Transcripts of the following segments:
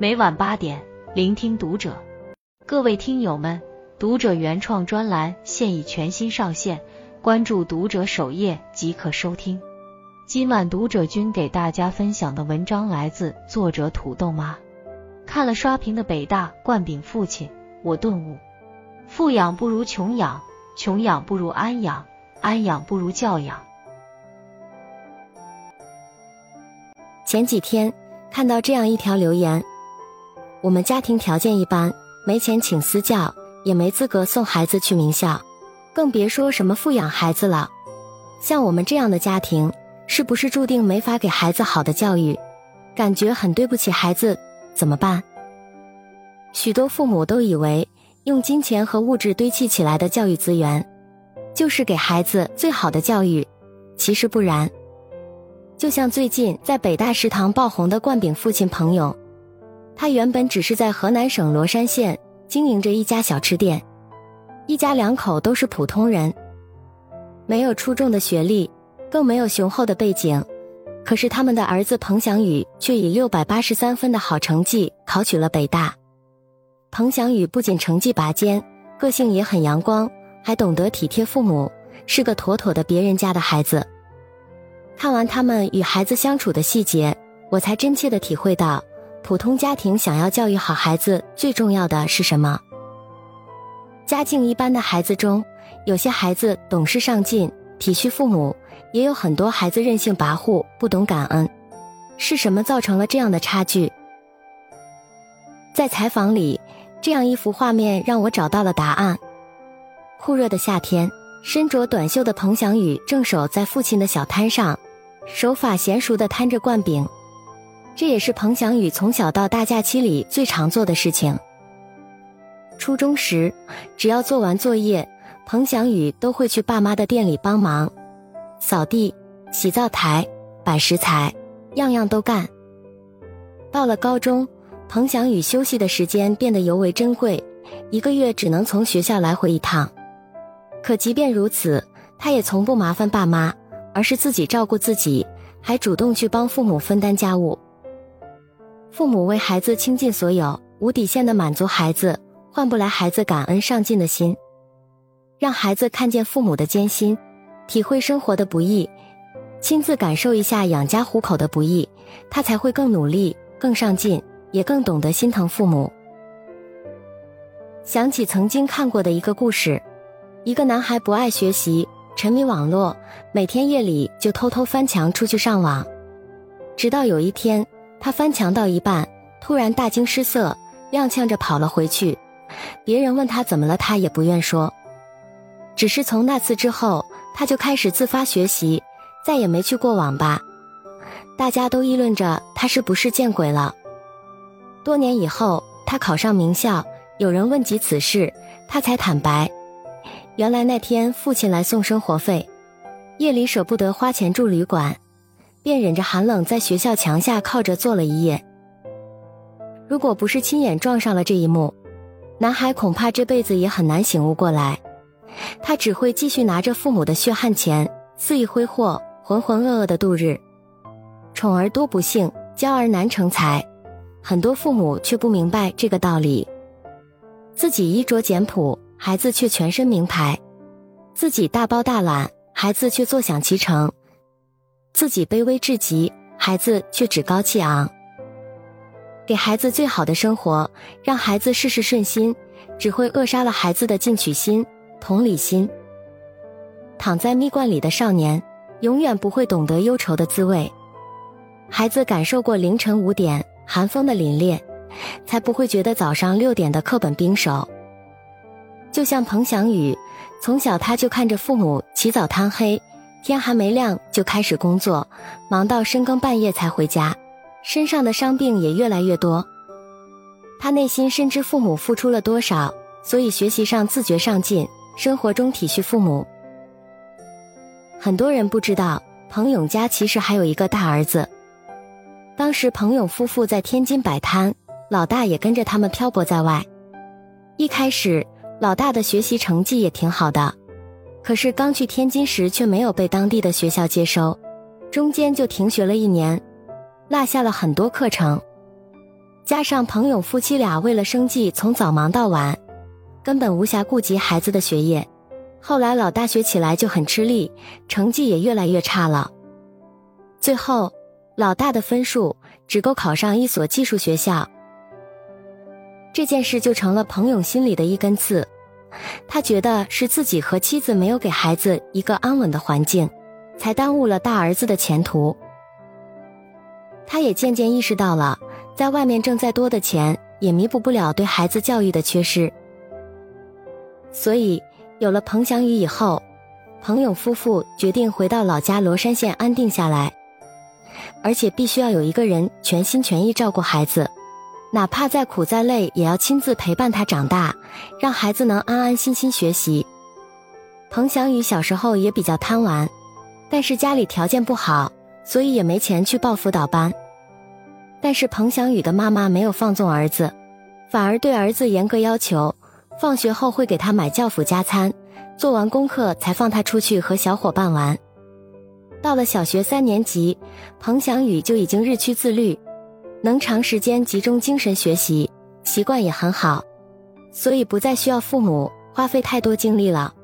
每晚八点，聆听读者。各位听友们，读者原创专栏现已全新上线，关注读者首页即可收听。今晚读者君给大家分享的文章来自作者土豆妈。看了刷屏的北大灌饼父亲，我顿悟：富养不如穷养，穷养不如安养，安养不如教养。前几天看到这样一条留言：我们家庭条件一般，没钱请私教，也没资格送孩子去名校，更别说什么富养孩子了。像我们这样的家庭，是不是注定没法给孩子好的教育？感觉很对不起孩子，怎么办？许多父母都以为用金钱和物质堆砌起来的教育资源，就是给孩子最好的教育，其实不然。就像最近在北大食堂爆红的灌饼父亲彭勇，他原本只是在河南省罗山县经营着一家小吃店，一家两口都是普通人，没有出众的学历，更没有雄厚的背景，可是他们的儿子彭翔宇却以六百八十三分的好成绩考取了北大。彭翔宇不仅成绩拔尖，个性也很阳光，还懂得体贴父母，是个妥妥的别人家的孩子。看完他们与孩子相处的细节，我才真切的体会到，普通家庭想要教育好孩子，最重要的是什么？家境一般的孩子中，有些孩子懂事上进、体恤父母，也有很多孩子任性跋扈、不懂感恩。是什么造成了这样的差距？在采访里，这样一幅画面让我找到了答案。酷热的夏天，身着短袖的彭翔宇正守在父亲的小摊上。手法娴熟的摊着灌饼，这也是彭翔宇从小到大假期里最常做的事情。初中时，只要做完作业，彭翔宇都会去爸妈的店里帮忙，扫地、洗灶台、摆食材，样样都干。到了高中，彭翔宇休息的时间变得尤为珍贵，一个月只能从学校来回一趟。可即便如此，他也从不麻烦爸妈。而是自己照顾自己，还主动去帮父母分担家务。父母为孩子倾尽所有，无底线的满足孩子，换不来孩子感恩上进的心。让孩子看见父母的艰辛，体会生活的不易，亲自感受一下养家糊口的不易，他才会更努力、更上进，也更懂得心疼父母。想起曾经看过的一个故事，一个男孩不爱学习。沉迷网络，每天夜里就偷偷翻墙出去上网，直到有一天，他翻墙到一半，突然大惊失色，踉跄着跑了回去。别人问他怎么了，他也不愿说。只是从那次之后，他就开始自发学习，再也没去过网吧。大家都议论着他是不是见鬼了。多年以后，他考上名校，有人问及此事，他才坦白。原来那天父亲来送生活费，夜里舍不得花钱住旅馆，便忍着寒冷在学校墙下靠着坐了一夜。如果不是亲眼撞上了这一幕，男孩恐怕这辈子也很难醒悟过来。他只会继续拿着父母的血汗钱肆意挥霍，浑浑噩噩的度日。宠儿多不幸，娇儿难成才。很多父母却不明白这个道理，自己衣着简朴。孩子却全身名牌，自己大包大揽，孩子却坐享其成；自己卑微至极，孩子却趾高气昂。给孩子最好的生活，让孩子事事顺心，只会扼杀了孩子的进取心、同理心。躺在蜜罐里的少年，永远不会懂得忧愁的滋味。孩子感受过凌晨五点寒风的凛冽，才不会觉得早上六点的课本冰手。就像彭翔宇，从小他就看着父母起早贪黑，天还没亮就开始工作，忙到深更半夜才回家，身上的伤病也越来越多。他内心深知父母付出了多少，所以学习上自觉上进，生活中体恤父母。很多人不知道，彭勇家其实还有一个大儿子。当时彭勇夫妇在天津摆摊，老大也跟着他们漂泊在外。一开始。老大的学习成绩也挺好的，可是刚去天津时却没有被当地的学校接收，中间就停学了一年，落下了很多课程。加上彭勇夫妻俩为了生计从早忙到晚，根本无暇顾及孩子的学业。后来老大学起来就很吃力，成绩也越来越差了。最后，老大的分数只够考上一所技术学校。这件事就成了彭勇心里的一根刺，他觉得是自己和妻子没有给孩子一个安稳的环境，才耽误了大儿子的前途。他也渐渐意识到了，在外面挣再多的钱，也弥补不了对孩子教育的缺失。所以，有了彭翔宇以后，彭勇夫妇决定回到老家罗山县安定下来。而且必须要有一个人全心全意照顾孩子，哪怕再苦再累，也要亲自陪伴他长大，让孩子能安安心心学习。彭祥宇小时候也比较贪玩，但是家里条件不好，所以也没钱去报辅导班。但是彭祥宇的妈妈没有放纵儿子，反而对儿子严格要求，放学后会给他买教辅加餐，做完功课才放他出去和小伙伴玩。到了小学三年级，彭祥宇就已经日趋自律，能长时间集中精神学习，习惯也很好，所以不再需要父母花费太多精力了。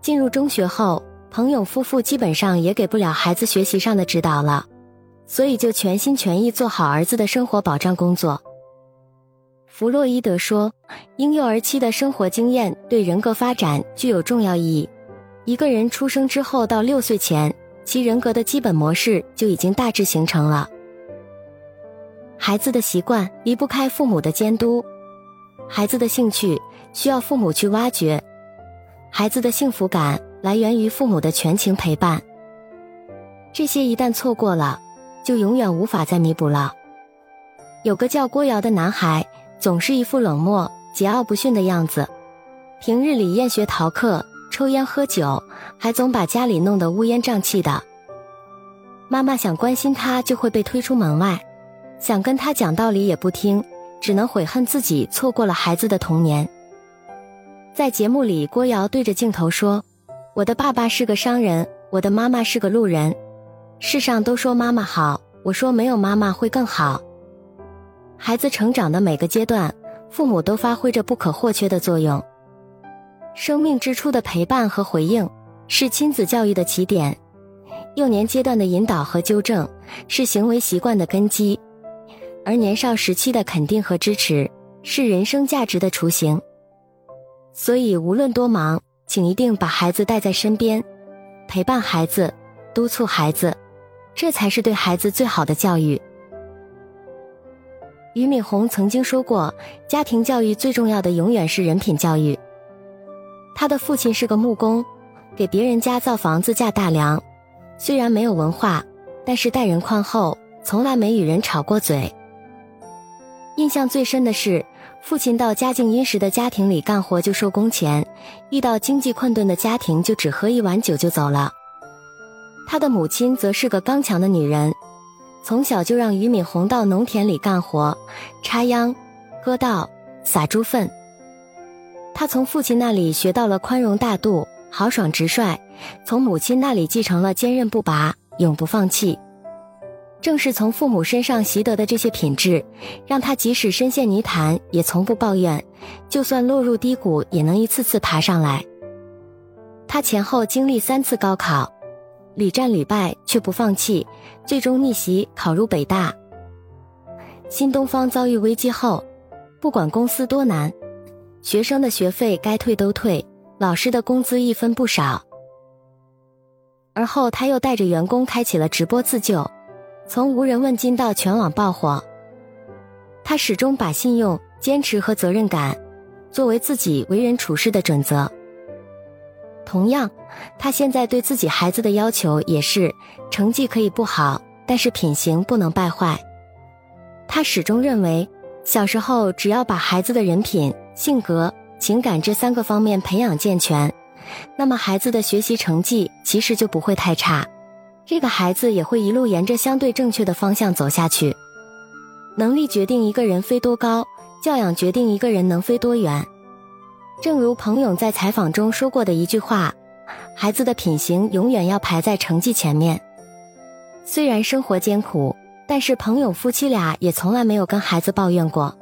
进入中学后，彭勇夫妇基本上也给不了孩子学习上的指导了，所以就全心全意做好儿子的生活保障工作。弗洛伊德说，婴幼儿期的生活经验对人格发展具有重要意义。一个人出生之后到六岁前，其人格的基本模式就已经大致形成了。孩子的习惯离不开父母的监督，孩子的兴趣需要父母去挖掘，孩子的幸福感来源于父母的全情陪伴。这些一旦错过了，就永远无法再弥补了。有个叫郭瑶的男孩，总是一副冷漠、桀骜不驯的样子，平日里厌学逃课。抽烟喝酒，还总把家里弄得乌烟瘴气的。妈妈想关心他，就会被推出门外；想跟他讲道理也不听，只能悔恨自己错过了孩子的童年。在节目里，郭瑶对着镜头说：“我的爸爸是个商人，我的妈妈是个路人。世上都说妈妈好，我说没有妈妈会更好。”孩子成长的每个阶段，父母都发挥着不可或缺的作用。生命之初的陪伴和回应，是亲子教育的起点；幼年阶段的引导和纠正，是行为习惯的根基；而年少时期的肯定和支持，是人生价值的雏形。所以，无论多忙，请一定把孩子带在身边，陪伴孩子，督促孩子，这才是对孩子最好的教育。俞敏洪曾经说过：“家庭教育最重要的，永远是人品教育。”他的父亲是个木工，给别人家造房子架大梁。虽然没有文化，但是待人宽厚，从来没与人吵过嘴。印象最深的是，父亲到家境殷实的家庭里干活就收工钱，遇到经济困顿的家庭就只喝一碗酒就走了。他的母亲则是个刚强的女人，从小就让俞敏洪到农田里干活，插秧、割稻、撒猪粪。他从父亲那里学到了宽容大度、豪爽直率，从母亲那里继承了坚韧不拔、永不放弃。正是从父母身上习得的这些品质，让他即使深陷泥潭也从不抱怨，就算落入低谷也能一次次爬上来。他前后经历三次高考，屡战屡败却不放弃，最终逆袭考入北大。新东方遭遇危机后，不管公司多难。学生的学费该退都退，老师的工资一分不少。而后他又带着员工开启了直播自救，从无人问津到全网爆火。他始终把信用、坚持和责任感作为自己为人处事的准则。同样，他现在对自己孩子的要求也是：成绩可以不好，但是品行不能败坏。他始终认为，小时候只要把孩子的人品。性格、情感这三个方面培养健全，那么孩子的学习成绩其实就不会太差，这个孩子也会一路沿着相对正确的方向走下去。能力决定一个人飞多高，教养决定一个人能飞多远。正如彭勇在采访中说过的一句话：“孩子的品行永远要排在成绩前面。”虽然生活艰苦，但是彭勇夫妻俩也从来没有跟孩子抱怨过，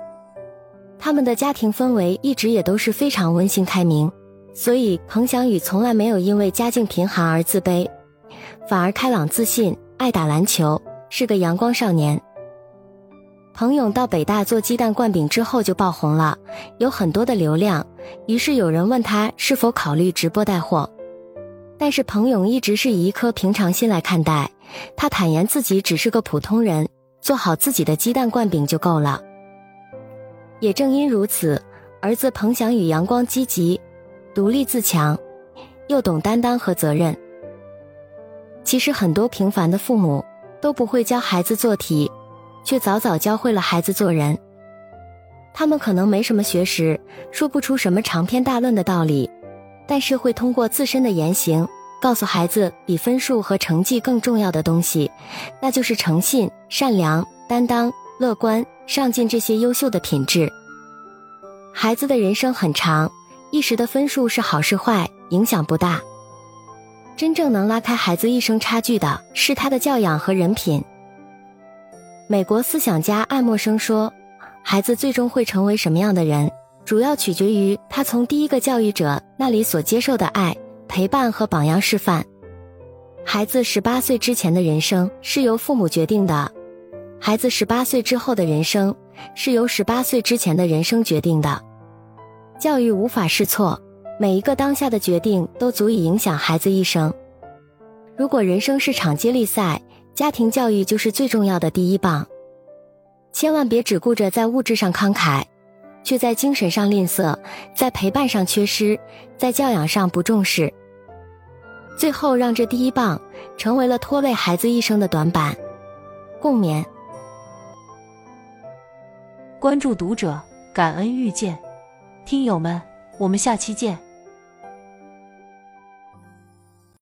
他们的家庭氛围一直也都是非常温馨开明，所以彭翔宇从来没有因为家境贫寒而自卑，反而开朗自信，爱打篮球，是个阳光少年。彭勇到北大做鸡蛋灌饼之后就爆红了，有很多的流量，于是有人问他是否考虑直播带货，但是彭勇一直是以一颗平常心来看待。他坦言自己只是个普通人，做好自己的鸡蛋灌饼就够了。也正因如此，儿子彭翔宇阳光积极、独立自强，又懂担当和责任。其实很多平凡的父母都不会教孩子做题，却早早教会了孩子做人。他们可能没什么学识，说不出什么长篇大论的道理，但是会通过自身的言行。告诉孩子，比分数和成绩更重要的东西，那就是诚信、善良、担当、乐观、上进这些优秀的品质。孩子的人生很长，一时的分数是好是坏，影响不大。真正能拉开孩子一生差距的是他的教养和人品。美国思想家爱默生说：“孩子最终会成为什么样的人，主要取决于他从第一个教育者那里所接受的爱。”陪伴和榜样示范，孩子十八岁之前的人生是由父母决定的，孩子十八岁之后的人生是由十八岁之前的人生决定的。教育无法试错，每一个当下的决定都足以影响孩子一生。如果人生是场接力赛，家庭教育就是最重要的第一棒。千万别只顾着在物质上慷慨。却在精神上吝啬，在陪伴上缺失，在教养上不重视。最后，让这第一棒成为了拖累孩子一生的短板。共勉。关注读者，感恩遇见，听友们，我们下期见。